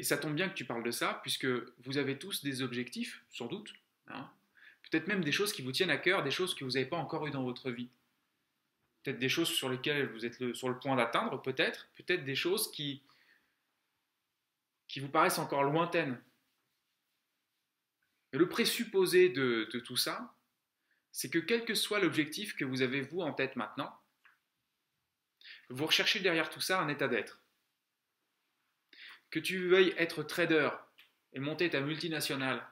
Et ça tombe bien que tu parles de ça, puisque vous avez tous des objectifs, sans doute, hein. peut-être même des choses qui vous tiennent à cœur, des choses que vous n'avez pas encore eues dans votre vie. Peut-être des choses sur lesquelles vous êtes sur le point d'atteindre, peut-être, peut-être des choses qui, qui vous paraissent encore lointaines. Mais le présupposé de, de tout ça, c'est que quel que soit l'objectif que vous avez vous en tête maintenant, vous recherchez derrière tout ça un état d'être. Que tu veuilles être trader et monter ta multinationale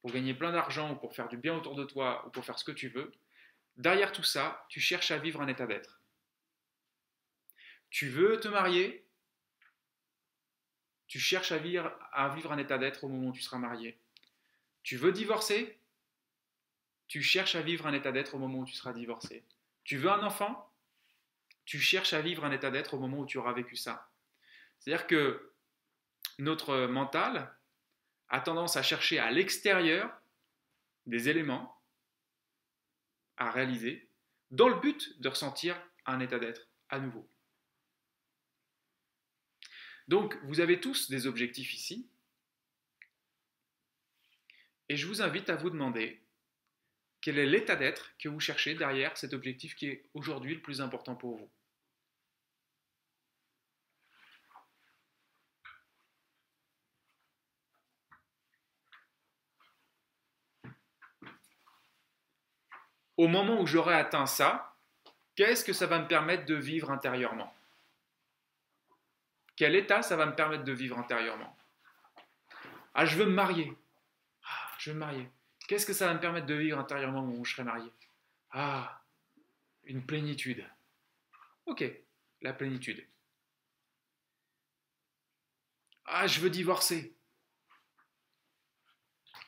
pour gagner plein d'argent ou pour faire du bien autour de toi ou pour faire ce que tu veux, derrière tout ça, tu cherches à vivre un état d'être. Tu veux te marier, tu cherches à vivre, à un état d'être au moment où tu seras marié. Tu veux divorcer, tu cherches à vivre un état d'être au moment où tu seras divorcé. Tu veux un enfant, tu cherches à vivre un état d'être au moment où tu auras vécu ça. C'est-à-dire que notre mental a tendance à chercher à l'extérieur des éléments à réaliser dans le but de ressentir un état d'être à nouveau. Donc, vous avez tous des objectifs ici. Et je vous invite à vous demander quel est l'état d'être que vous cherchez derrière cet objectif qui est aujourd'hui le plus important pour vous. Au moment où j'aurai atteint ça, qu'est-ce que ça va me permettre de vivre intérieurement? Quel état ça va me permettre de vivre intérieurement? Ah, je veux me marier. Ah, je veux me marier. Qu'est-ce que ça va me permettre de vivre intérieurement où je serai marié? Ah, une plénitude. Ok, la plénitude. Ah, je veux divorcer.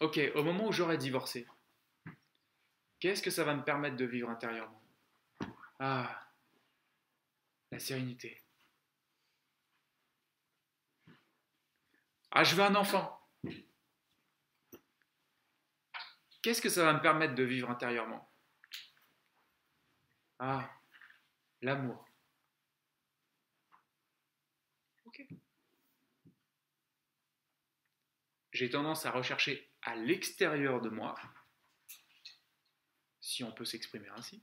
Ok, au moment où j'aurai divorcé, Qu'est-ce que ça va me permettre de vivre intérieurement? Ah, la sérénité. Ah, je veux un enfant. Qu'est-ce que ça va me permettre de vivre intérieurement? Ah, l'amour. Ok. J'ai tendance à rechercher à l'extérieur de moi si on peut s'exprimer ainsi,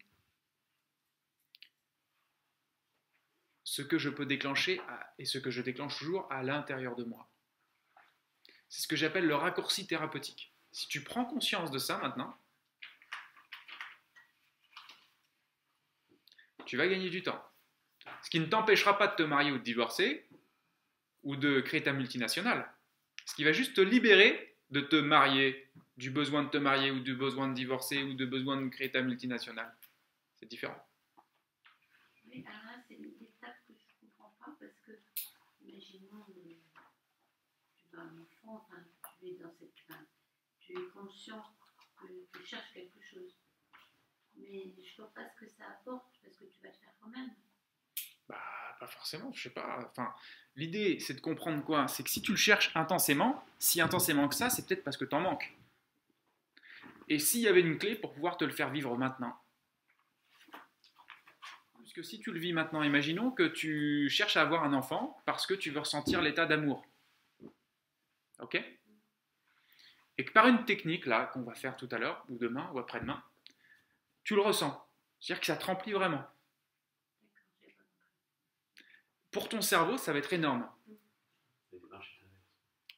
ce que je peux déclencher et ce que je déclenche toujours à l'intérieur de moi. C'est ce que j'appelle le raccourci thérapeutique. Si tu prends conscience de ça maintenant, tu vas gagner du temps. Ce qui ne t'empêchera pas de te marier ou de divorcer ou de créer ta multinationale. Ce qui va juste te libérer de te marier, du besoin de te marier ou du besoin de divorcer ou de besoin de créer ta multinationale. C'est différent. Mais là, c'est une étape que je ne comprends pas parce que, imaginons, euh, tu as un enfant, tu es dans cette fin, tu es conscient que tu cherches quelque chose. Mais je ne vois pas ce que ça apporte parce que tu vas le faire quand même. Bah, pas forcément, je sais pas. Enfin, l'idée, c'est de comprendre quoi? C'est que si tu le cherches intensément, si intensément que ça, c'est peut-être parce que tu en manques. Et s'il y avait une clé pour pouvoir te le faire vivre maintenant Parce que si tu le vis maintenant, imaginons que tu cherches à avoir un enfant parce que tu veux ressentir l'état d'amour. Ok? Et que par une technique, là, qu'on va faire tout à l'heure, ou demain, ou après-demain, tu le ressens. C'est-à-dire que ça te remplit vraiment. Pour ton cerveau, ça va être énorme.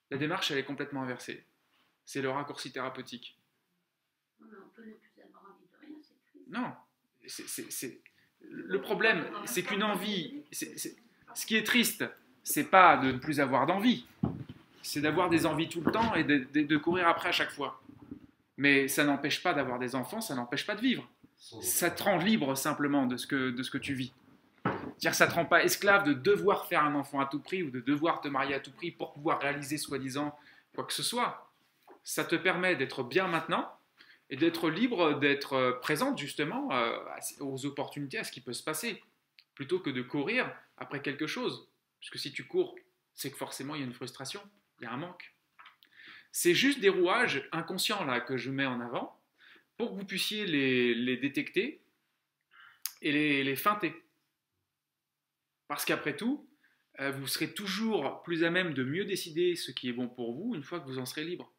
La démarche, elle est complètement inversée. C'est le raccourci thérapeutique. Non, c'est le problème, c'est qu'une envie, ce qui est triste, c'est pas de ne plus avoir d'envie, c'est d'avoir des envies tout le temps et de, courir après à chaque fois. Mais ça n'empêche pas d'avoir des enfants, ça n'empêche pas de vivre. Ça te rend libre simplement de ce que, de ce que tu vis. C'est-à-dire ça te rend pas esclave de devoir faire un enfant à tout prix ou de devoir te marier à tout prix pour pouvoir réaliser soi-disant quoi que ce soit. Ça te permet d'être bien maintenant et d'être libre d'être euh, présente justement euh, aux opportunités, à ce qui peut se passer, plutôt que de courir après quelque chose. Parce que si tu cours, c'est que forcément il y a une frustration, il y a un manque. C'est juste des rouages inconscients là que je mets en avant pour que vous puissiez les, détecter et les, feinter. Parce qu'après tout, euh, vous serez toujours plus à même de mieux décider ce qui est bon pour vous une fois que vous en serez libre.